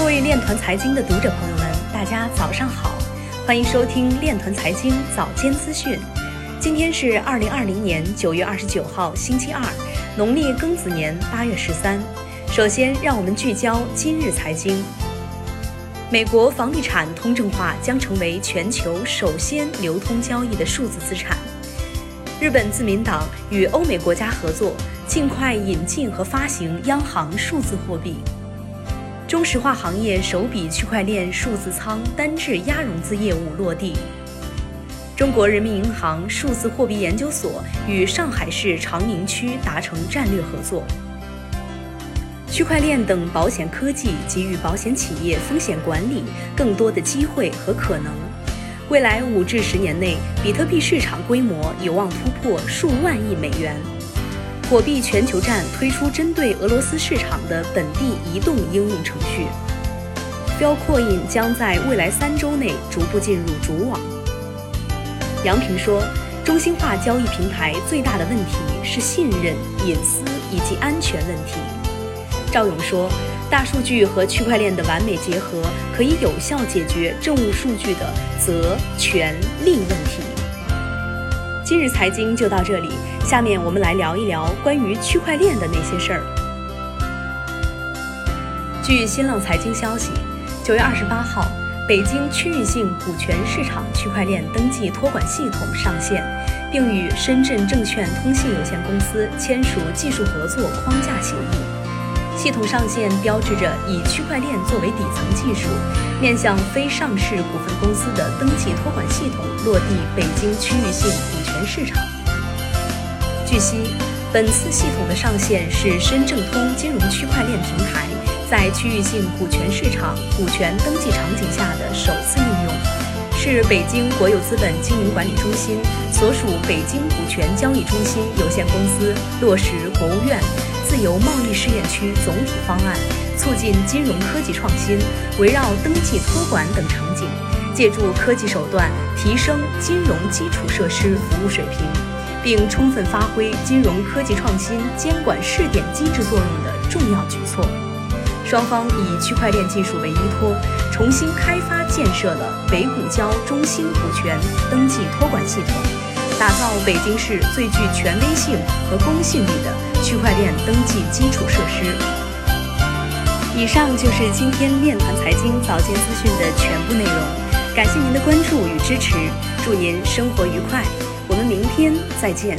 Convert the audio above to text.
各位链团财经的读者朋友们，大家早上好，欢迎收听链团财经早间资讯。今天是二零二零年九月二十九号，星期二，农历庚子年八月十三。首先，让我们聚焦今日财经。美国房地产通证化将成为全球首先流通交易的数字资产。日本自民党与欧美国家合作，尽快引进和发行央行数字货币。中石化行业首笔区块链数字仓单质押融资业务落地。中国人民银行数字货币研究所与上海市长宁区达成战略合作。区块链等保险科技给予保险企业风险管理更多的机会和可能。未来五至十年内，比特币市场规模有望突破数万亿美元。火币全球站推出针对俄罗斯市场的本地移动应用程序。FILcoin 将在未来三周内逐步进入主网。杨平说，中心化交易平台最大的问题是信任、隐私以及安全问题。赵勇说，大数据和区块链的完美结合，可以有效解决政务数据的责、权、利问题。今日财经就到这里，下面我们来聊一聊关于区块链的那些事儿。据新浪财经消息，九月二十八号，北京区域性股权市场区块链登记托管系统上线，并与深圳证券通信有限公司签署技术合作框架协议。系统上线标志着以区块链作为底层技术，面向非上市股份公司的登记托管系统落地北京区域性股权市场。据悉，本次系统的上线是深证通金融区块链平台在区域性股权市场股权登记场景下的首次应用，是北京国有资本经营管理中心所属北京股权交易中心有限公司落实国务院。自由贸易试验区总体方案，促进金融科技创新，围绕登记托管等场景，借助科技手段提升金融基础设施服务水平，并充分发挥金融科技创新监管试点机制作用的重要举措。双方以区块链技术为依托，重新开发建设了北股交中心股权登记托管系统。打造北京市最具权威性和公信力的区块链登记基础设施。以上就是今天链团财经早间资讯的全部内容，感谢您的关注与支持，祝您生活愉快，我们明天再见。